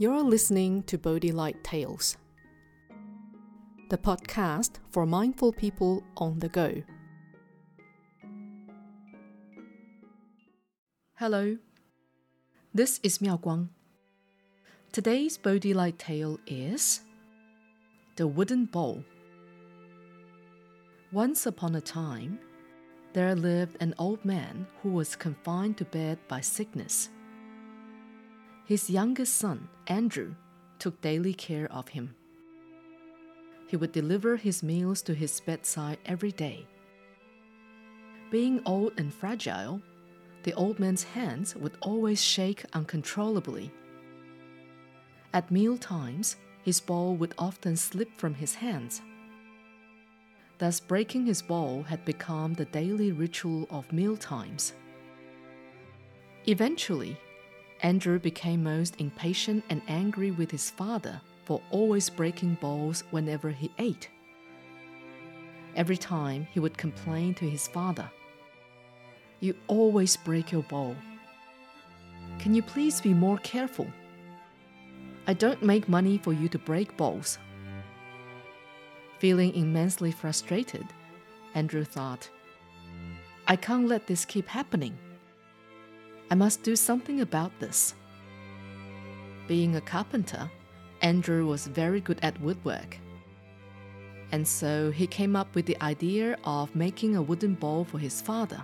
You're listening to Bodhi Light Tales, the podcast for mindful people on the go. Hello, this is Miao Guang. Today's Bodhi Light tale is The Wooden Bowl. Once upon a time, there lived an old man who was confined to bed by sickness. His youngest son, Andrew, took daily care of him. He would deliver his meals to his bedside every day. Being old and fragile, the old man's hands would always shake uncontrollably. At meal times, his bowl would often slip from his hands. Thus, breaking his bowl had become the daily ritual of meal times. Eventually, Andrew became most impatient and angry with his father for always breaking bowls whenever he ate. Every time he would complain to his father, You always break your bowl. Can you please be more careful? I don't make money for you to break bowls. Feeling immensely frustrated, Andrew thought, I can't let this keep happening. I must do something about this. Being a carpenter, Andrew was very good at woodwork. And so he came up with the idea of making a wooden bowl for his father.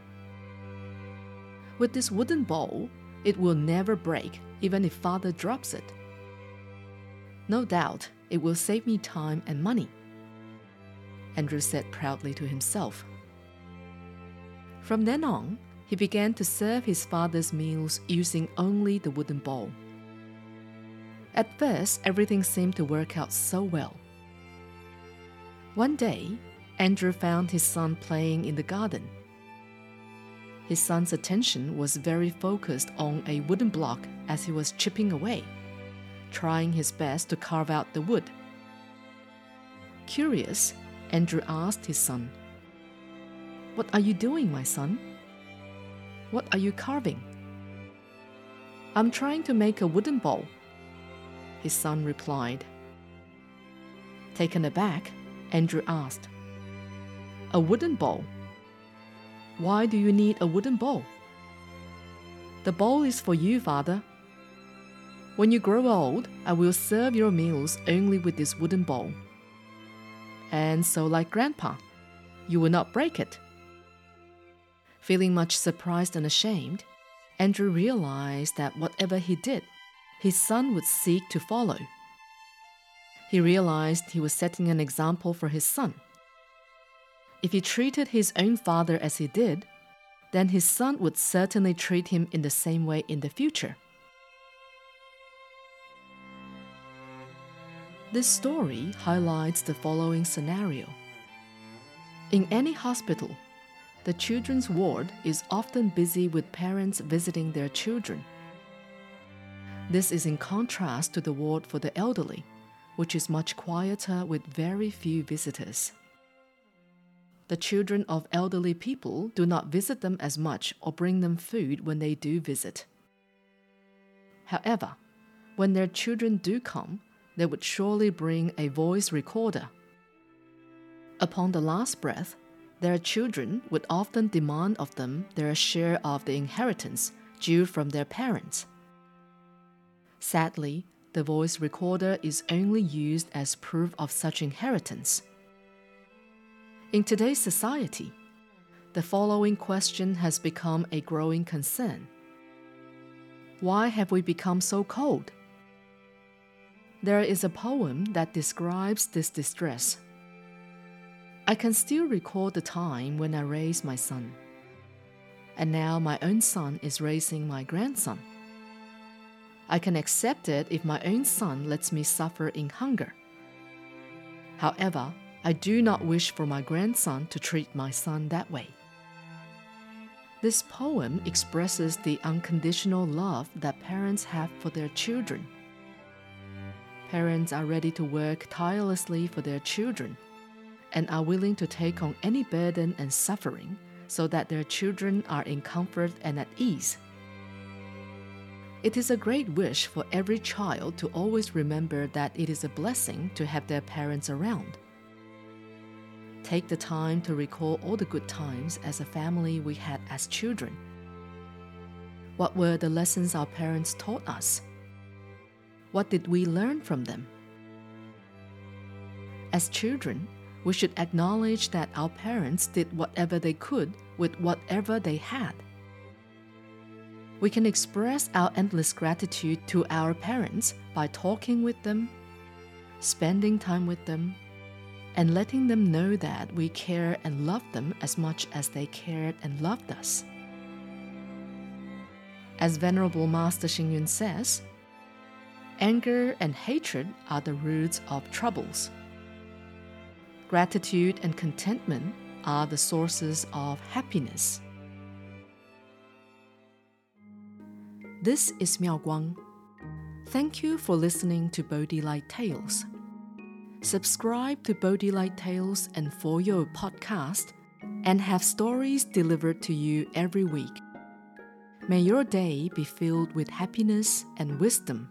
With this wooden bowl, it will never break, even if father drops it. No doubt it will save me time and money. Andrew said proudly to himself. From then on, he began to serve his father's meals using only the wooden bowl. At first, everything seemed to work out so well. One day, Andrew found his son playing in the garden. His son's attention was very focused on a wooden block as he was chipping away, trying his best to carve out the wood. Curious, Andrew asked his son, What are you doing, my son? What are you carving? I'm trying to make a wooden bowl, his son replied. Taken aback, Andrew asked, A wooden bowl? Why do you need a wooden bowl? The bowl is for you, father. When you grow old, I will serve your meals only with this wooden bowl. And so, like grandpa, you will not break it. Feeling much surprised and ashamed, Andrew realized that whatever he did, his son would seek to follow. He realized he was setting an example for his son. If he treated his own father as he did, then his son would certainly treat him in the same way in the future. This story highlights the following scenario. In any hospital, the children's ward is often busy with parents visiting their children. This is in contrast to the ward for the elderly, which is much quieter with very few visitors. The children of elderly people do not visit them as much or bring them food when they do visit. However, when their children do come, they would surely bring a voice recorder. Upon the last breath, their children would often demand of them their share of the inheritance due from their parents. Sadly, the voice recorder is only used as proof of such inheritance. In today's society, the following question has become a growing concern Why have we become so cold? There is a poem that describes this distress. I can still recall the time when I raised my son. And now my own son is raising my grandson. I can accept it if my own son lets me suffer in hunger. However, I do not wish for my grandson to treat my son that way. This poem expresses the unconditional love that parents have for their children. Parents are ready to work tirelessly for their children and are willing to take on any burden and suffering so that their children are in comfort and at ease. It is a great wish for every child to always remember that it is a blessing to have their parents around. Take the time to recall all the good times as a family we had as children. What were the lessons our parents taught us? What did we learn from them? As children, we should acknowledge that our parents did whatever they could with whatever they had. We can express our endless gratitude to our parents by talking with them, spending time with them, and letting them know that we care and love them as much as they cared and loved us. As Venerable Master Xing Yun says, anger and hatred are the roots of troubles. Gratitude and contentment are the sources of happiness. This is Miao Guang. Thank you for listening to Bodhi Light Tales. Subscribe to Bodhi Light Tales and For Your podcast and have stories delivered to you every week. May your day be filled with happiness and wisdom.